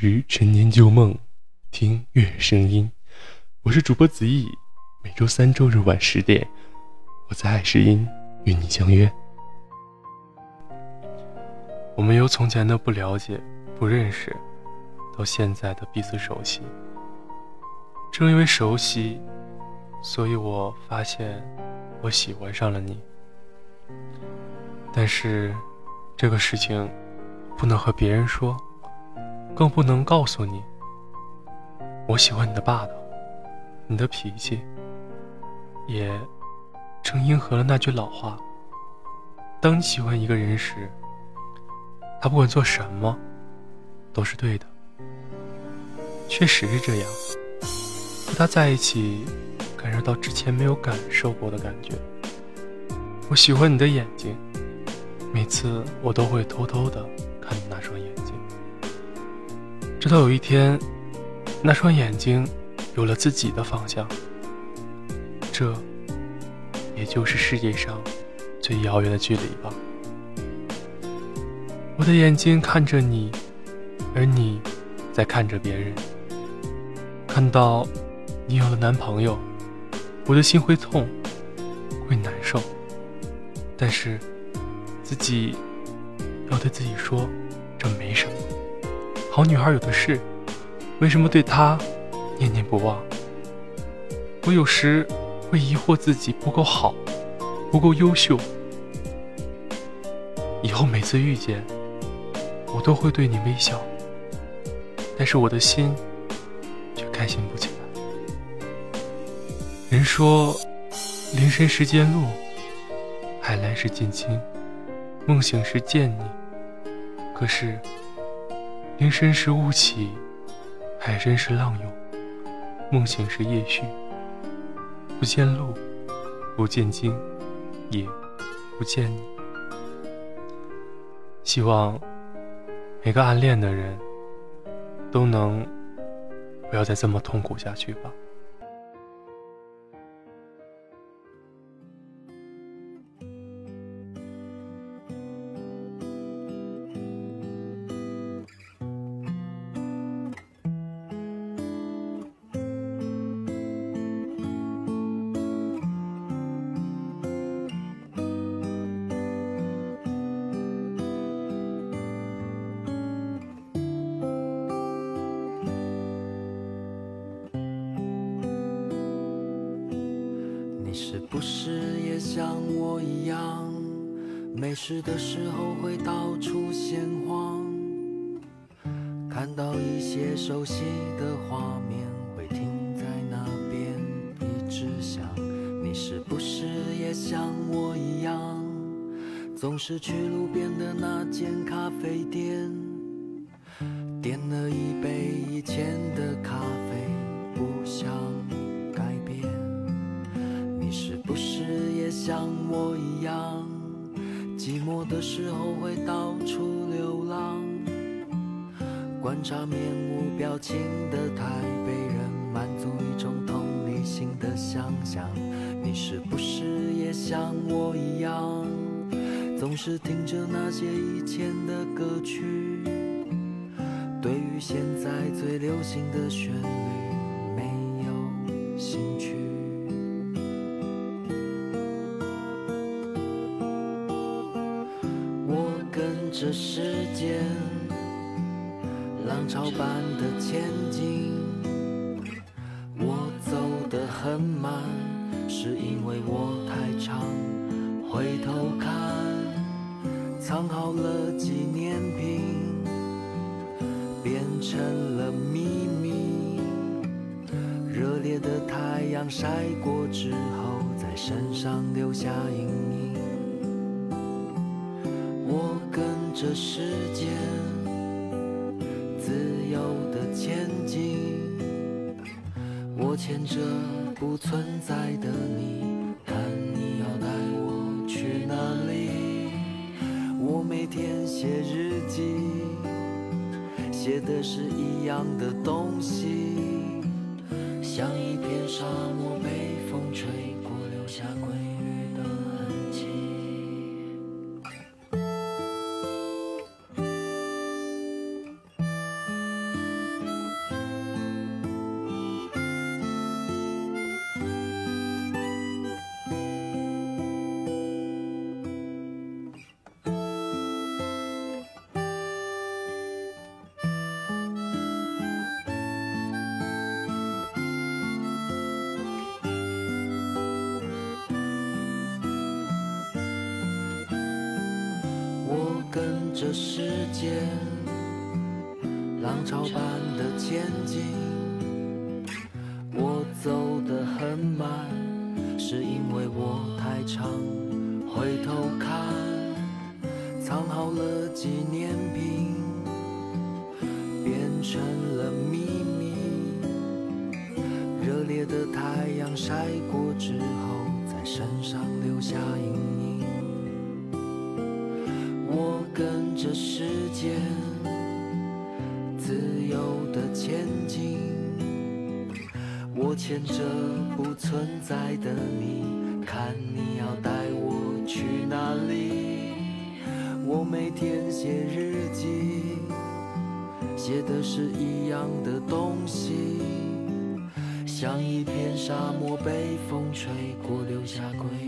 拾陈年旧梦，听月声音。我是主播子毅，每周三、周日晚十点，我在爱诗音与你相约。我们由从前的不了解、不认识，到现在的彼此熟悉。正因为熟悉，所以我发现我喜欢上了你。但是，这个事情不能和别人说。更不能告诉你，我喜欢你的霸道，你的脾气，也正应和了那句老话：当你喜欢一个人时，他不管做什么都是对的。确实是这样，和他在一起，感受到之前没有感受过的感觉。我喜欢你的眼睛，每次我都会偷偷的看你那双眼。直到有一天，那双眼睛有了自己的方向，这也就是世界上最遥远的距离吧。我的眼睛看着你，而你在看着别人。看到你有了男朋友，我的心会痛，会难受。但是自己要对自己说，这没什么。好女孩有的是，为什么对她念念不忘？我有时会疑惑自己不够好，不够优秀。以后每次遇见，我都会对你微笑，但是我的心却开心不起来。人说，林深时见鹿，海蓝时见鲸，梦醒时见你。可是。林深时雾起，海深时浪涌，梦醒时夜续。不见路，不见鲸，也不见你。希望每个暗恋的人都能不要再这么痛苦下去吧。像我一样，没事的时候会到处闲晃，看到一些熟悉的画面，会停在那边一直想。你是不是也像我一样，总是去路边的那间咖啡店，点了一杯以前的咖啡，不想。的时候会到处流浪，观察面无表情的台北人，满足一种同理心的想象。你是不是也像我一样，总是听着那些以前的歌曲，对于现在最流行的旋律？这世间浪潮般的前进，我走得很慢，是因为我太长。回头看，藏好了纪念品，变成了秘密。热烈的太阳晒过之后，在身上留下印这世间自由的前进，我牵着不存在的你，看你要带我去哪里。我每天写日记，写的是一样的东西，像一片沙漠被风吹过，留下这世间浪潮般的前进。我走得很慢，是因为我太长回头看，藏好了纪念品，变成了秘密。热烈的太阳晒过之后，在身上留下印跟着时间，自由的前进。我牵着不存在的你，看你要带我去哪里。我每天写日记，写的是一样的东西，像一片沙漠被风吹过，留下归。